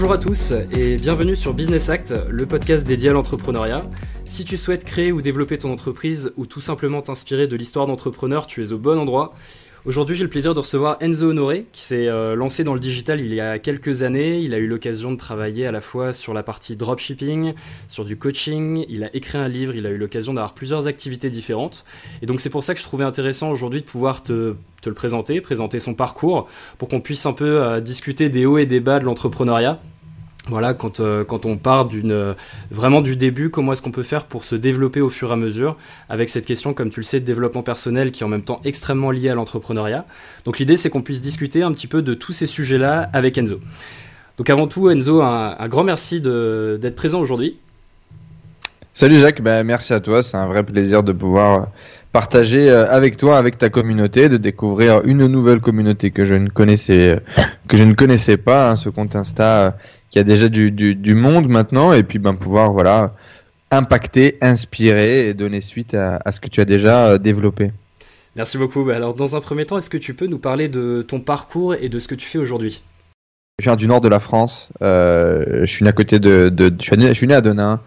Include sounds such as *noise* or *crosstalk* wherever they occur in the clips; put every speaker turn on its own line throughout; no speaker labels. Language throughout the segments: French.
Bonjour à tous et bienvenue sur Business Act, le podcast dédié à l'entrepreneuriat. Si tu souhaites créer ou développer ton entreprise ou tout simplement t'inspirer de l'histoire d'entrepreneurs, tu es au bon endroit. Aujourd'hui, j'ai le plaisir de recevoir Enzo Honoré, qui s'est euh, lancé dans le digital il y a quelques années. Il a eu l'occasion de travailler à la fois sur la partie dropshipping, sur du coaching. Il a écrit un livre, il a eu l'occasion d'avoir plusieurs activités différentes. Et donc, c'est pour ça que je trouvais intéressant aujourd'hui de pouvoir te, le présenter, présenter son parcours, pour qu'on puisse un peu euh, discuter des hauts et des bas de l'entrepreneuriat. Voilà, quand, euh, quand on part euh, vraiment du début, comment est-ce qu'on peut faire pour se développer au fur et à mesure avec cette question, comme tu le sais, de développement personnel qui est en même temps extrêmement lié à l'entrepreneuriat. Donc l'idée, c'est qu'on puisse discuter un petit peu de tous ces sujets-là avec Enzo. Donc avant tout, Enzo, un, grand merci d'être présent aujourd'hui.
Salut Jacques, ben, merci à toi, c'est un vrai plaisir de pouvoir partager euh, avec toi, avec ta communauté, de découvrir une nouvelle communauté que je ne connaissais, que je ne connaissais pas, hein, ce compte Insta qui a déjà du, du, monde maintenant, et puis ben, pouvoir voilà, impacter, inspirer et donner suite à, à ce que tu as déjà euh, développé.
Merci beaucoup. Bah, alors, dans un premier temps, est-ce que tu peux nous parler de ton parcours et de ce que tu fais aujourd'hui?
Je viens du nord de la France. Euh, je suis né à côté de, de je, suis né, je, suis né, à Denain,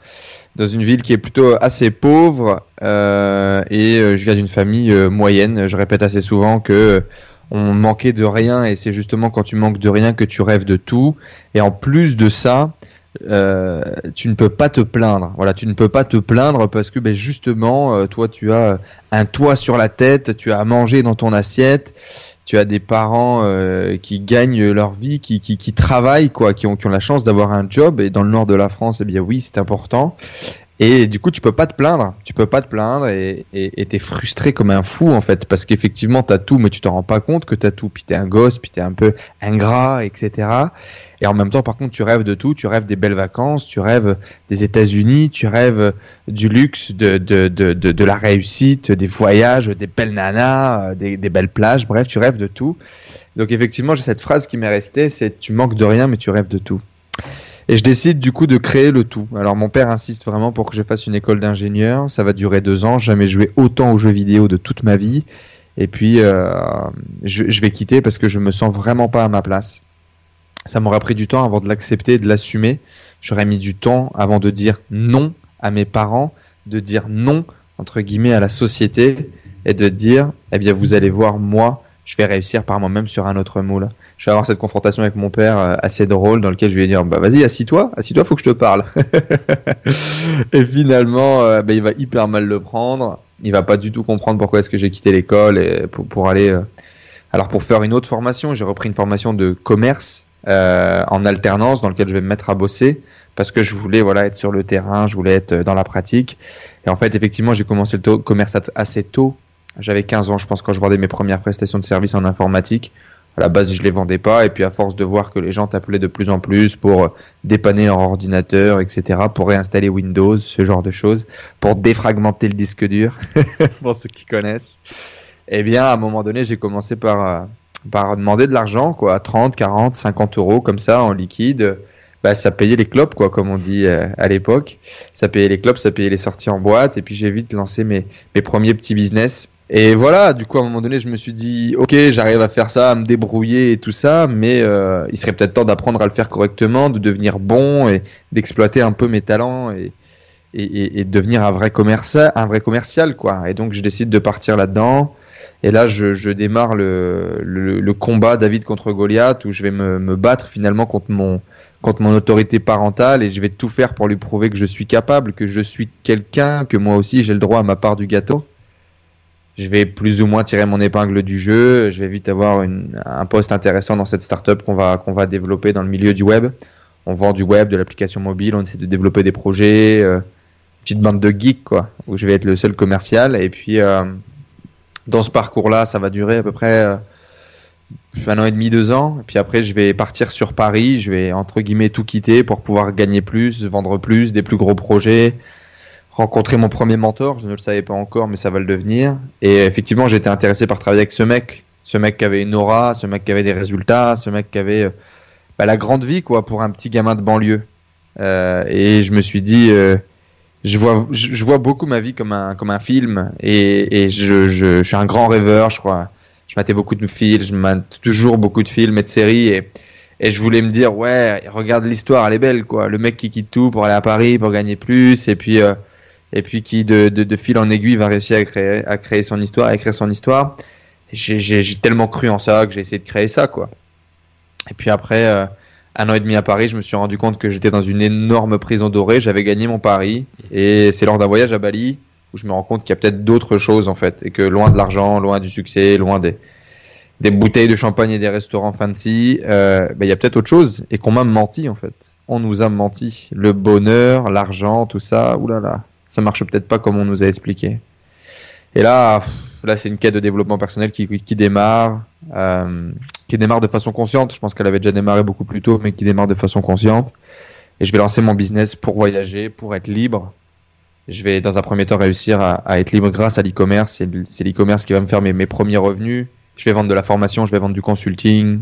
dans une ville qui est plutôt assez pauvre, euh, et je viens d'une famille moyenne. Je répète assez souvent que on manquait de rien et c'est justement quand tu manques de rien que tu rêves de tout. Et en plus de ça, euh, tu ne peux pas te plaindre. Voilà, tu ne peux pas te plaindre parce que ben, justement, euh, toi, tu as un toit sur la tête, tu as à manger dans ton assiette, tu as des parents euh, qui gagnent leur vie, qui, qui, qui travaillent, quoi, qui ont, qui ont la chance d'avoir un job. Et dans le nord de la France, eh bien oui, c'est important. Et du coup, tu peux pas te plaindre. Tu peux pas te plaindre et t'es frustré comme un fou en fait, parce qu'effectivement, t'as tout, mais tu te rends pas compte que t'as tout. Puis t'es un gosse, puis t'es un peu ingrat, etc. Et en même temps, par contre, tu rêves de tout. Tu rêves des belles vacances, tu rêves des États-Unis, tu rêves du luxe, de, de, de, de, de la réussite, des voyages, des belles nanas, des, des belles plages. Bref, tu rêves de tout. Donc effectivement, j'ai cette phrase qui m'est restée, c'est tu manques de rien, mais tu rêves de tout. Et je décide du coup de créer le tout. Alors mon père insiste vraiment pour que je fasse une école d'ingénieur. Ça va durer deux ans. Jamais joué autant aux jeux vidéo de toute ma vie. Et puis euh, je, je, vais quitter parce que je me sens vraiment pas à ma place. Ça m'aura pris du temps avant de l'accepter, de l'assumer. J'aurais mis du temps avant de dire non à mes parents, de dire non entre guillemets à la société et de dire eh bien vous allez voir moi je vais réussir par moi-même sur un autre moule. Je vais avoir cette confrontation avec mon père euh, assez drôle dans lequel je vais dire bah vas-y assis-toi, assis-toi, faut que je te parle. *laughs* et finalement, euh, bah, il va hyper mal le prendre. Il va pas du tout comprendre pourquoi est-ce que j'ai quitté l'école et pour, aller. Euh, alors pour faire une autre formation, j'ai repris une formation de commerce en alternance dans lequel je vais me mettre à bosser parce que je voulais voilà être sur le terrain, je voulais être dans la pratique. Et en fait, effectivement, j'ai commencé le commerce assez tôt j'avais 15 ans, je pense, quand je vendais mes premières prestations de services en informatique. À la base, je les vendais pas, et puis à force de voir que les gens t'appelaient de plus en plus pour dépanner leur ordinateur, etc., pour réinstaller Windows, ce genre de choses, pour défragmenter le disque dur, *laughs* pour ceux qui connaissent. Eh bien, à un moment donné, j'ai commencé par, euh, par demander de l'argent, quoi, 30, 40, 50 euros, comme ça, en liquide. Bah, ça payait les clopes, quoi, comme on dit euh, à l'époque. Ça payait les clopes, ça payait les sorties en boîte, et puis j'ai vite lancé mes, mes premiers petits business et voilà, du coup, à un moment donné, je me suis dit, ok, j'arrive à faire ça, à me débrouiller et tout ça, mais euh, il serait peut-être temps d'apprendre à le faire correctement, de devenir bon et d'exploiter un peu mes talents et, et, et, devenir un vrai commercial, un vrai commercial, quoi. Et donc, je décide de partir là-dedans. Et là, je, je démarre le, le, le, combat David contre Goliath, où je vais me, me battre finalement contre mon, contre mon autorité parentale et je vais tout faire pour lui prouver que je suis capable, que je suis quelqu'un, que moi aussi j'ai le droit à ma part du gâteau je vais plus ou moins tirer mon épingle du jeu. Je vais vite avoir un poste intéressant dans cette startup qu'on va, qu'on va développer dans le milieu du web. On vend du web, de l'application mobile, on essaie de développer des projets, euh, petite bande de geeks, quoi, où je vais être le seul commercial. Et puis, euh, dans ce parcours-là, ça va durer à peu près euh, un an et demi, deux ans. Et puis après, je vais partir sur Paris. Je vais, entre guillemets, tout quitter pour pouvoir gagner plus, vendre plus, des plus gros projets, rencontré mon premier mentor, je ne le savais pas encore, mais ça va le devenir. Et effectivement, j'étais intéressé par travailler avec ce mec, ce mec qui avait une aura, ce mec qui avait des résultats, ce mec qui avait euh, bah, la grande vie quoi pour un petit gamin de banlieue. Euh, et je me suis dit, euh, je vois, je, vois beaucoup ma vie comme un comme un film, et, et je, je, je, suis un grand rêveur, je crois. Je matais beaucoup de films, je mate toujours beaucoup de films et de séries, et et je voulais me dire, ouais, regarde l'histoire, elle est belle, quoi. Le mec qui quitte tout pour aller à Paris, pour gagner plus, et puis, euh, et puis qui, de, fil en aiguille, va réussir à créer, à créer son histoire, à écrire son histoire. J'ai tellement cru en ça que j'ai essayé de créer ça, quoi. Et puis après, euh, un an et demi à Paris, je me suis rendu compte que j'étais dans une énorme prison dorée. J'avais gagné mon pari. Et c'est lors d'un voyage à Bali où je me rends compte qu'il y a peut-être d'autres choses, en fait. Et que loin de l'argent, loin du succès, loin des, des bouteilles de champagne et des restaurants fancy, euh, ben, il y a peut-être autre chose et qu'on m'a menti en fait. On nous a menti. Le bonheur, l'argent, tout ça, oulala, ça marche peut-être pas comme on nous a expliqué. Et là, là c'est une quête de développement personnel qui, qui démarre, euh, qui démarre de façon consciente. Je pense qu'elle avait déjà démarré beaucoup plus tôt, mais qui démarre de façon consciente. Et je vais lancer mon business pour voyager, pour être libre. Je vais dans un premier temps réussir à, à être libre grâce à l'e-commerce. C'est l'e-commerce qui va me faire mes, mes premiers revenus je vais vendre de la formation, je vais vendre du consulting,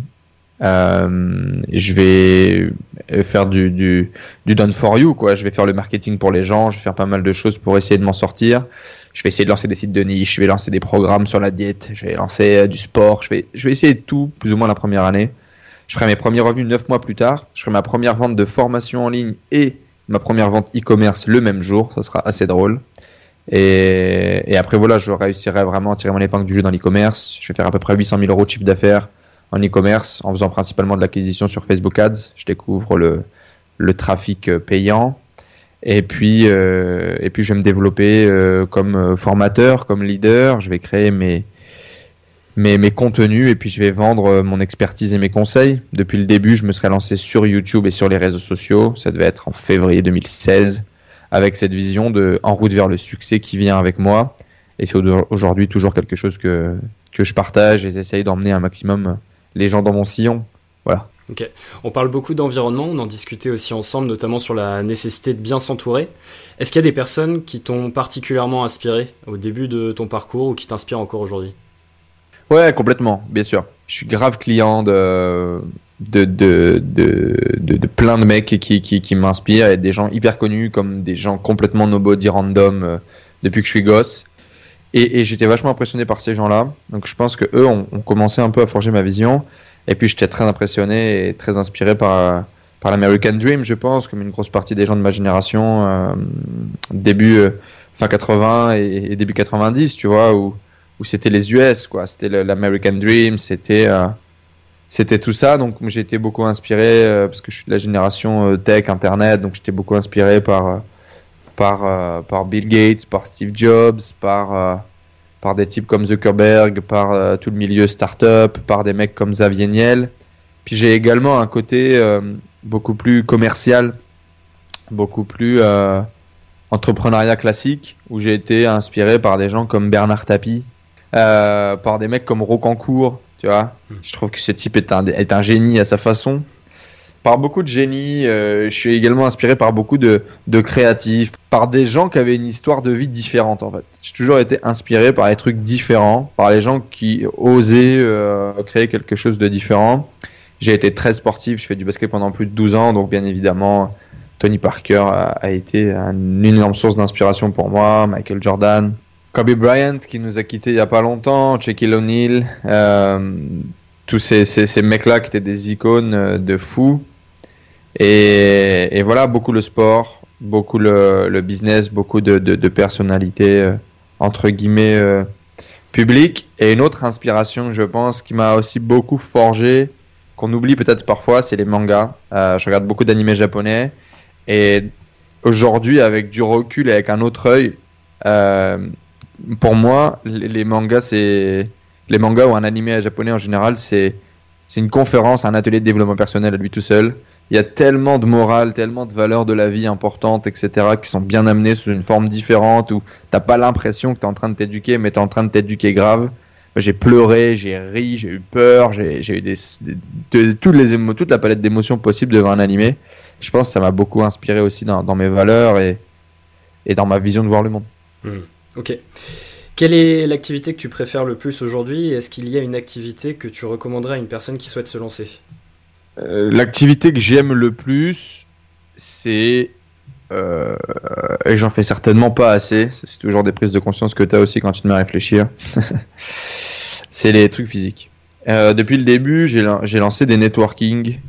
je vais faire du, du, du done for you, quoi. Je vais faire le marketing pour les gens, je vais faire pas mal de choses pour essayer de m'en sortir. Je vais essayer de lancer des sites de niche, je vais lancer des programmes sur la diète, je vais lancer euh, du sport, je vais, je vais essayer de tout, plus ou moins la première année. Je ferai mes premiers revenus neuf mois plus tard. Je ferai ma première vente de formation en ligne et ma première vente e-commerce le même jour. Ça sera assez drôle. Et, et, après, voilà, je réussirai vraiment à tirer mon épingle du jeu dans l'e-commerce. Je vais faire à peu près 800 000 euros de chiffre d'affaires en e-commerce en faisant principalement de l'acquisition sur Facebook Ads. Je découvre le, trafic euh, payant. Et puis, euh, et puis, je vais me développer euh, comme formateur, comme leader. Je vais créer mes, mes, mes contenus et puis je vais vendre mon expertise et mes conseils. Depuis le début, je me serais lancé sur YouTube et sur les réseaux sociaux. Ça devait être en février 2016 avec cette vision de en route vers le succès qui vient avec moi. Et c'est aujourd'hui toujours quelque chose que, que je partage et j'essaye d'emmener un maximum les gens dans mon sillon. Voilà.
Ok. On parle beaucoup d'environnement, on en discutait aussi ensemble, notamment sur la nécessité de bien s'entourer. Est-ce qu'il y a des personnes qui t'ont particulièrement inspiré au début de ton parcours ou qui t'inspirent encore aujourd'hui?
Ouais, complètement, bien sûr. Je suis grave client de, de, de, de, de, plein de mecs qui, qui, qui m'inspirent et des gens hyper connus comme des gens complètement nobody random euh, depuis que je suis gosse. Et, et j'étais vachement impressionné par ces gens-là. Donc je pense que eux ont, ont, commencé un peu à forger ma vision. Et puis j'étais très impressionné et très inspiré par, par l'American Dream, je pense, comme une grosse partie des gens de ma génération, euh, début euh, fin 80 et, début 90, tu vois, où, où c'était les US, quoi. C'était l'American Dream, c'était c'était tout ça. Donc j'ai été beaucoup inspiré euh, parce que je suis de la génération euh, tech, internet, donc j'étais beaucoup inspiré par euh, par par Bill Gates, par Steve Jobs, par par des types comme Zuckerberg, par tout le milieu startup, par des mecs comme Xavier Niel. Puis j'ai également un côté beaucoup plus commercial, beaucoup plus entrepreneuriat classique, où j'ai été inspiré par des gens comme Bernard Tapie, par des mecs comme Rocancourt, tu vois, hmm. je trouve que ce type est un, est un génie à sa façon. Par beaucoup de génies, euh, je suis également inspiré par beaucoup de, de créatifs, par des gens qui avaient une histoire de vie différente en fait. J'ai toujours été inspiré par des trucs différents, par les gens qui osaient euh, créer quelque chose de différent. J'ai été très sportif, je fais du basket pendant plus de 12 ans, donc bien évidemment, Tony Parker a, été une énorme source d'inspiration pour moi, Michael Jordan, Kobe Bryant qui nous a quitté il y a pas longtemps, Shaquille O'Neal, euh, tous ces, ces, ces mecs-là qui étaient des icônes euh, de fou. Et, voilà, beaucoup le sport, beaucoup le, business, beaucoup de, de, personnalités euh, entre guillemets euh, publiques. Et une autre inspiration, je pense, qui m'a aussi beaucoup forgé, qu'on oublie peut-être parfois, c'est les mangas. Euh, je regarde beaucoup d'animés japonais et aujourd'hui, avec du recul et avec un autre œil, euh, pour moi, les, mangas, c'est les mangas ou un animé japonais en général, c'est c'est une conférence, un atelier de développement personnel à lui tout seul. Il y a tellement de morale, tellement de valeurs de la vie importantes, etc., qui sont bien amenées sous une forme différente où t'as pas l'impression que tu es en train de t'éduquer, mais tu es en train de t'éduquer grave. J'ai pleuré, j'ai ri, j'ai eu peur, j'ai eu toutes les toute la palette d'émotions possibles devant un animé. Je pense que ça m'a beaucoup inspiré aussi dans, mes valeurs et, dans ma vision de voir le monde.
Mmh. Ok. Quelle est l'activité que tu préfères le plus aujourd'hui? Est-ce qu'il y a une activité que tu recommanderais à une personne qui souhaite se lancer?
L'activité que j'aime le plus, c'est... Euh, et j'en fais certainement pas assez, c'est toujours des prises de conscience que tu as aussi quand tu te mets à réfléchir, *laughs* c'est les trucs physiques. Euh, depuis le début, j'ai lancé des networking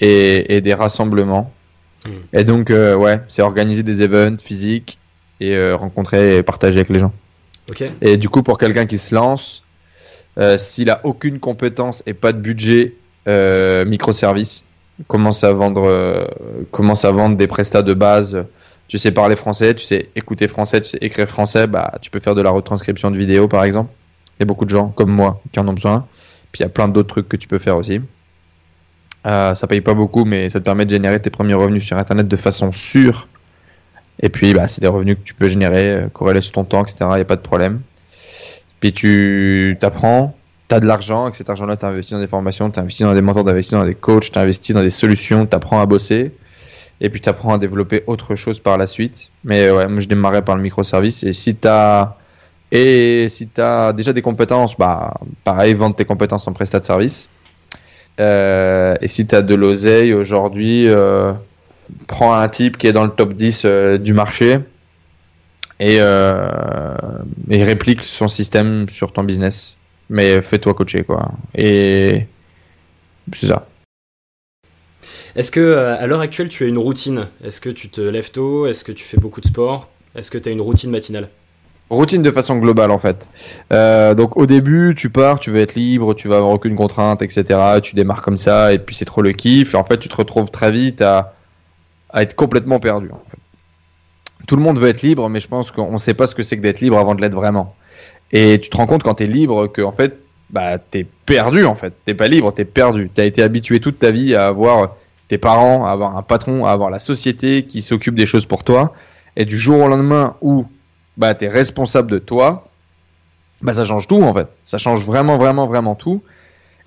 et, des rassemblements. Hmm. Et donc, ouais, c'est organiser des events physiques et rencontrer et partager avec les gens. Et du coup, pour quelqu'un qui se lance, s'il a aucune compétence et pas de budget microservice, commence à vendre, commence à vendre des prestats de base? Tu sais parler français, tu sais écouter français, tu sais écrire français, bah, tu peux faire de la retranscription de vidéo par exemple. Il y a beaucoup de gens comme moi qui en ont besoin. Puis il y a plein d'autres trucs que tu peux faire aussi. Euh, ça paye pas beaucoup, mais ça te permet de générer tes premiers revenus sur Internet de façon sûre. Et puis, bah, c'est des revenus que tu peux générer, euh, corrélés sur ton temps, etc. Il n'y a pas de problème. Puis tu t'apprends, tu as de l'argent, et cet argent-là, tu dans des formations, tu dans des mentors, tu dans des coachs, tu investi dans des solutions, tu apprends à bosser et puis tu apprends à développer autre chose par la suite. Mais ouais, moi je démarrais par le microservice et si tu et si tu as déjà des compétences, bah pareil, vendre tes compétences en prestat de service. Euh, et si tu de l'oseille aujourd'hui, euh, prends un type qui est dans le top 10 euh, du marché et, et réplique son système sur ton business. Mais fais-toi coacher quoi. Et c'est ça.
Est-ce que euh, à l'heure actuelle tu as une routine? Est-ce que tu te lèves tôt? Est-ce que tu fais beaucoup de sport? Est-ce que tu as une routine matinale?
Routine de façon globale en fait. Euh, donc au début, tu pars, tu veux être libre, tu vas avoir aucune contrainte, etc. Tu démarres comme ça et puis c'est trop le kiff. Et en fait, tu te retrouves très vite à, être complètement perdu. Tout le monde veut être libre, mais je pense qu'on ne sait pas ce que c'est que d'être libre avant de l'être vraiment. Et tu te rends compte quand tu es libre que en fait, bah, es perdu en fait. T'es pas libre, tu es perdu. Tu as été habitué toute ta vie à avoir tes parents, à avoir un patron, à avoir la société qui s'occupe des choses pour toi. Et du jour au lendemain où bah, tu es responsable de toi, bah, ça change tout en fait. Ça change vraiment, vraiment, vraiment tout.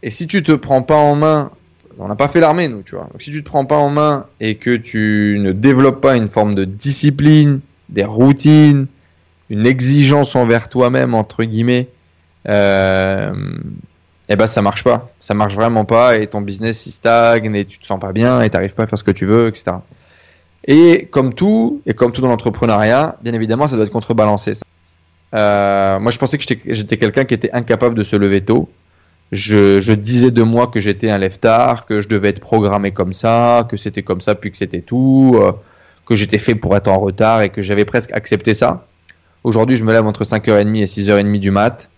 Et si tu te prends pas en main, on n'a pas fait l'armée nous, tu vois. Si tu te prends pas en main et que tu ne développes pas une forme de discipline, des routines, une exigence envers toi-même, entre guillemets, euh, eh ben ça marche pas. Ça marche vraiment pas et ton business il stagne et tu te sens pas bien et t'arrives pas à faire ce que tu veux, etc. Et comme tout, et comme tout dans l'entrepreneuriat, bien évidemment, ça doit être contrebalancé. Euh, moi, je pensais que j'étais quelqu'un qui était incapable de se lever tôt. Je, je disais de moi que j'étais un lève-tard, que je devais être programmé comme ça, que c'était comme ça, puis que c'était tout, euh, que j'étais fait pour être en retard et que j'avais presque accepté ça. Aujourd'hui, je me lève entre 5h30 et 6h30 du mat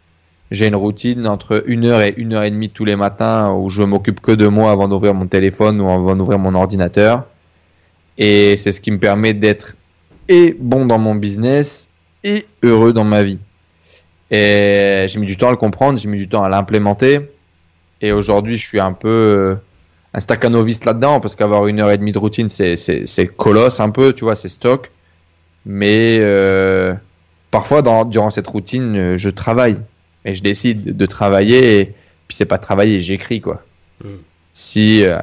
j'ai une routine entre une heure et une heure et demie tous les matins où je m'occupe que de moi avant d'ouvrir mon téléphone ou avant d'ouvrir mon ordinateur. Et c'est ce qui me permet d'être et bon dans mon business et heureux dans ma vie. Et j'ai mis du temps à le comprendre, j'ai mis du temps à l'implémenter. Et aujourd'hui, je suis un peu euh, un staccanoviste là-dedans parce qu'avoir une heure et demie de routine, c'est, colosse un peu, tu vois, c'est stock. Mais euh, parfois, dans, durant cette routine, je travaille et je décide de travailler et puis c'est pas travailler, j'écris quoi. Hmm. Si euh,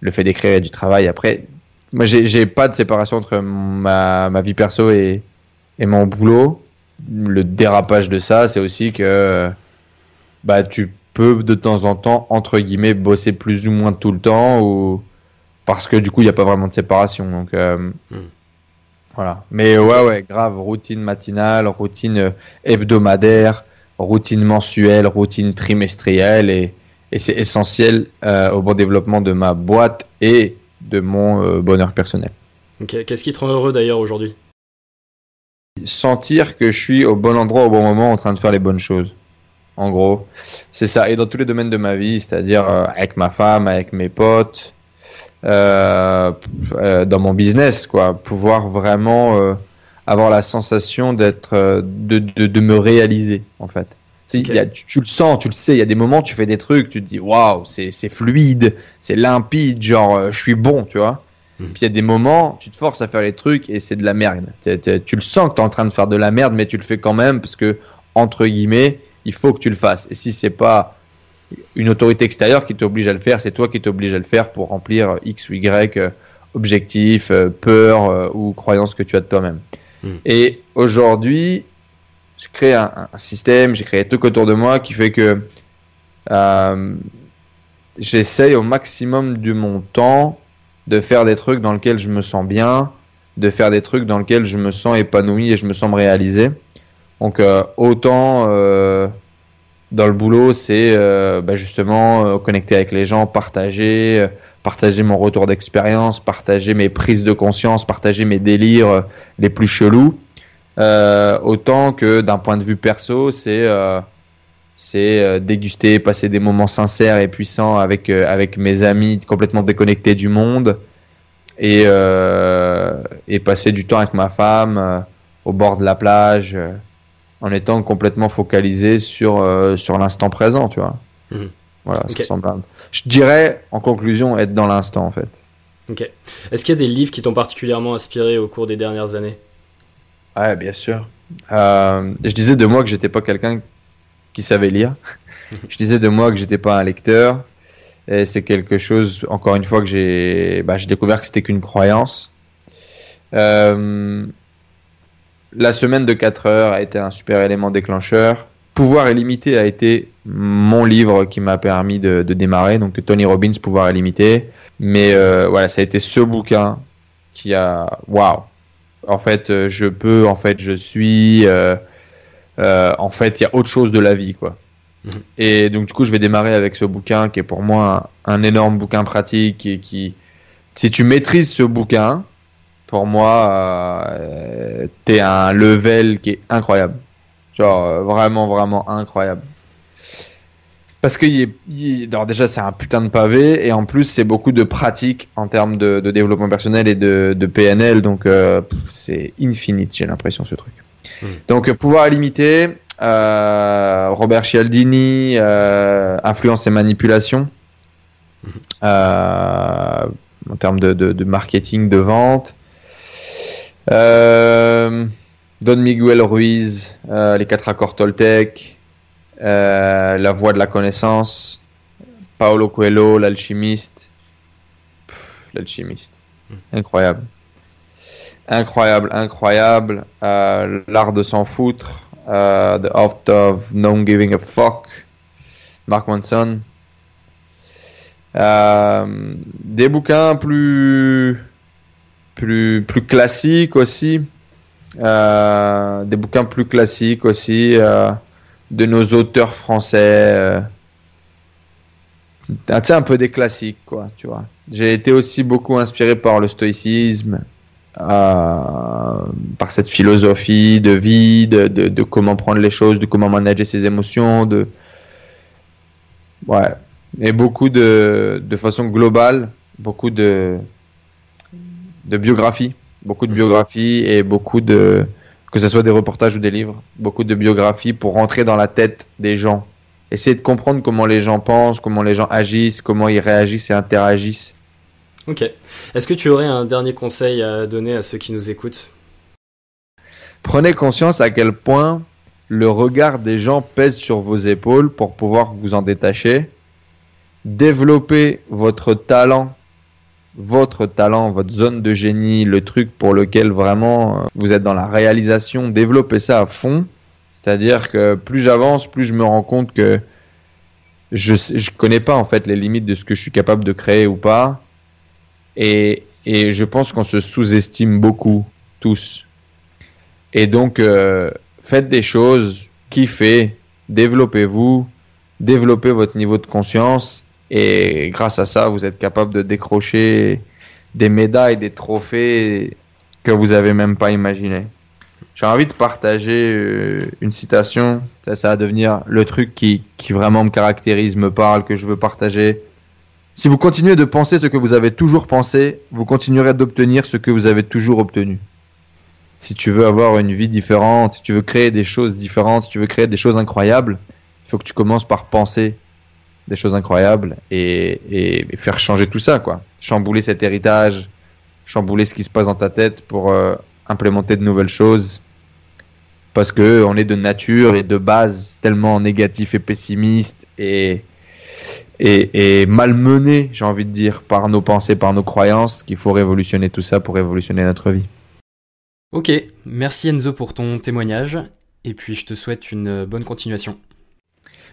le fait d'écrire est du travail après, moi j'ai pas de séparation entre ma, ma vie perso et, et mon boulot. Le dérapage de ça, c'est aussi que bah tu peux de temps en temps entre guillemets bosser plus ou moins tout le temps ou parce que du coup il n'y a pas vraiment de séparation donc euh, hmm. Voilà mais ouais ouais grave routine matinale routine hebdomadaire routine mensuelle, routine trimestrielle et, c'est essentiel euh, au bon développement de ma boîte et de mon euh, bonheur personnel.
Qu'est-ce qui te rend heureux d'ailleurs aujourd'hui?
Sentir que je suis au bon endroit au bon moment en train de faire les bonnes choses. En gros, c'est ça. Et dans tous les domaines de ma vie, c'est-à-dire euh, avec ma femme, avec mes potes, dans mon business, quoi. Pouvoir vraiment avoir la sensation d'être, euh, de, de, de, me réaliser en fait. Y a, tu, le sens, tu le sais. Il y a des moments, tu fais des trucs, tu te dis waouh, c'est, c'est fluide, c'est limpide, genre euh, je suis bon, tu vois. Hmm. Puis il y a des moments, tu te forces à faire les trucs et c'est de la merde. tu le sens que tu es en train de faire de la merde, mais tu le fais quand même parce que, entre guillemets, il faut que tu le fasses. Et si c'est pas une autorité extérieure qui t'oblige à le faire, c'est toi qui t'oblige à le faire pour remplir X ou Y euh, objectif, peur ou croyance que tu as de toi-même. Hmm. Et aujourd'hui, j'ai créé un, système, j'ai créé un truc autour de moi qui fait que euh, j'essaye au maximum de mon temps de faire des trucs dans lesquels je me sens bien, de faire des trucs dans lesquels je me sens épanoui et je me sens me réaliser. Donc euh, autant euh, dans le boulot, c'est bah, justement connecter avec les gens, partager, partager mon retour d'expérience, partager mes prises de conscience, partager mes délires les plus chelous. autant que d'un point de vue perso, c'est c'est déguster, passer des moments sincères et puissants avec avec mes amis complètement déconnectés du monde et et passer du temps avec ma femme au bord de la plage en étant complètement focalisé sur, euh, sur l'instant présent, tu vois. Mhm. Voilà, ça semble. Je dirais, en conclusion, être dans l'instant, en fait.
Ok. Est-ce qu'il y a des livres qui t'ont particulièrement inspiré au cours des dernières années?
Ouais, bien sûr. Euh, je disais de moi que j'étais pas quelqu'un qui savait lire. *laughs* Je disais de moi que j'étais pas un lecteur. Et c'est quelque chose, encore une fois, que j'ai bah, découvert que c'était qu'une croyance. Euh, la semaine de 4 heures a été un super élément déclencheur. Pouvoir illimité a été mon livre qui m'a permis de, démarrer. Donc Tony Robbins, Pouvoir illimité. Mais euh, voilà, ça a été ce bouquin qui a, waouh. En fait, euh, je peux, en fait, je suis, euh, en fait, il y a autre chose de la vie, quoi. Mhm. Et donc du coup, je vais démarrer avec ce bouquin qui est pour moi un, énorme bouquin pratique et qui, si tu maîtrises ce bouquin, pour moi, euh, t'es un level qui est incroyable. Genre, euh, vraiment, vraiment incroyable. Parce que déjà, c'est un putain de pavé, et en plus, c'est beaucoup de pratique en termes de, développement personnel et de, PNL, donc euh, c'est infinite, j'ai l'impression, ce truc. Hmm. Donc, pouvoir limiter, Robert Cialdini, influence et manipulation, hmm. en termes de, marketing, de vente. Euh, Don Miguel Ruiz, euh, les quatre accords Toltec, euh, la voie de la connaissance, Paolo Coelho, l'alchimiste, l'alchimiste, hmm. incroyable, incroyable, incroyable, l'art de s'en foutre, The Art of Non Giving a Fuck, Mark Manson, des bouquins plus plus, plus classiques aussi. Euh, des bouquins plus classiques aussi euh, de nos auteurs français. Euh, un peu des classiques, quoi, tu vois. J'ai été aussi beaucoup inspiré par le stoïcisme, par cette philosophie de vie, de, de, comment prendre les choses, de comment manager ses émotions, de. Ouais. Et beaucoup de, de façon globale, beaucoup de, de biographies, beaucoup de biographies et beaucoup de, que ce soit des reportages ou des livres, beaucoup de biographies pour rentrer dans la tête des gens. Essayer de comprendre comment les gens pensent, comment les gens agissent, comment ils réagissent et interagissent.
Ok. Est-ce que tu aurais un dernier conseil à donner à ceux qui nous écoutent?
Prenez conscience à quel point le regard des gens pèse sur vos épaules pour pouvoir vous en détacher. Développez votre talent votre talent, votre zone de génie, le truc pour lequel vraiment euh, vous êtes dans la réalisation, développez ça à fond. C'est-à-dire que plus j'avance, plus je me rends compte que je je connais pas en fait les limites de ce que je suis capable de créer ou pas. Et, et je pense qu'on se sous-estime beaucoup tous. Et donc euh, faites des choses, kiffez, développez-vous, développez votre niveau de conscience et grâce à ça, vous êtes capable de décrocher des médailles, des trophées que vous avez même pas imaginé. J'ai envie de partager euh, une citation. Ça, ça va devenir le truc qui, qui vraiment me caractérise, me parle, que je veux partager. Si vous continuez de penser ce que vous avez toujours pensé, vous continuerez d'obtenir ce que vous avez toujours obtenu. Si tu veux avoir une vie différente, si tu veux créer des choses différentes, si tu veux créer des choses incroyables, il faut que tu commences par penser des choses incroyables et, faire changer tout ça, quoi. Chambouler cet héritage, chambouler ce qui se passe dans ta tête pour euh, implémenter de nouvelles choses. Parce que on est de nature et de base tellement négatif et pessimiste et, et, et malmené, j'ai envie de dire, par nos pensées, par nos croyances, qu'il faut révolutionner tout ça pour révolutionner notre vie.
Ok, merci Enzo pour ton témoignage et puis je te souhaite une bonne continuation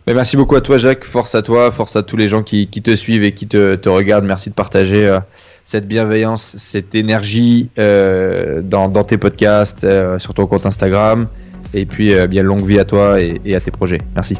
merci beaucoup à toi, Jacques. Force à toi, force à tous les gens qui, te suivent et qui te, regardent. Merci de partager euh, cette bienveillance, cette énergie euh, dans, tes podcasts, euh, sur ton compte Instagram. Et puis, bien longue vie à toi et à tes projets. Merci.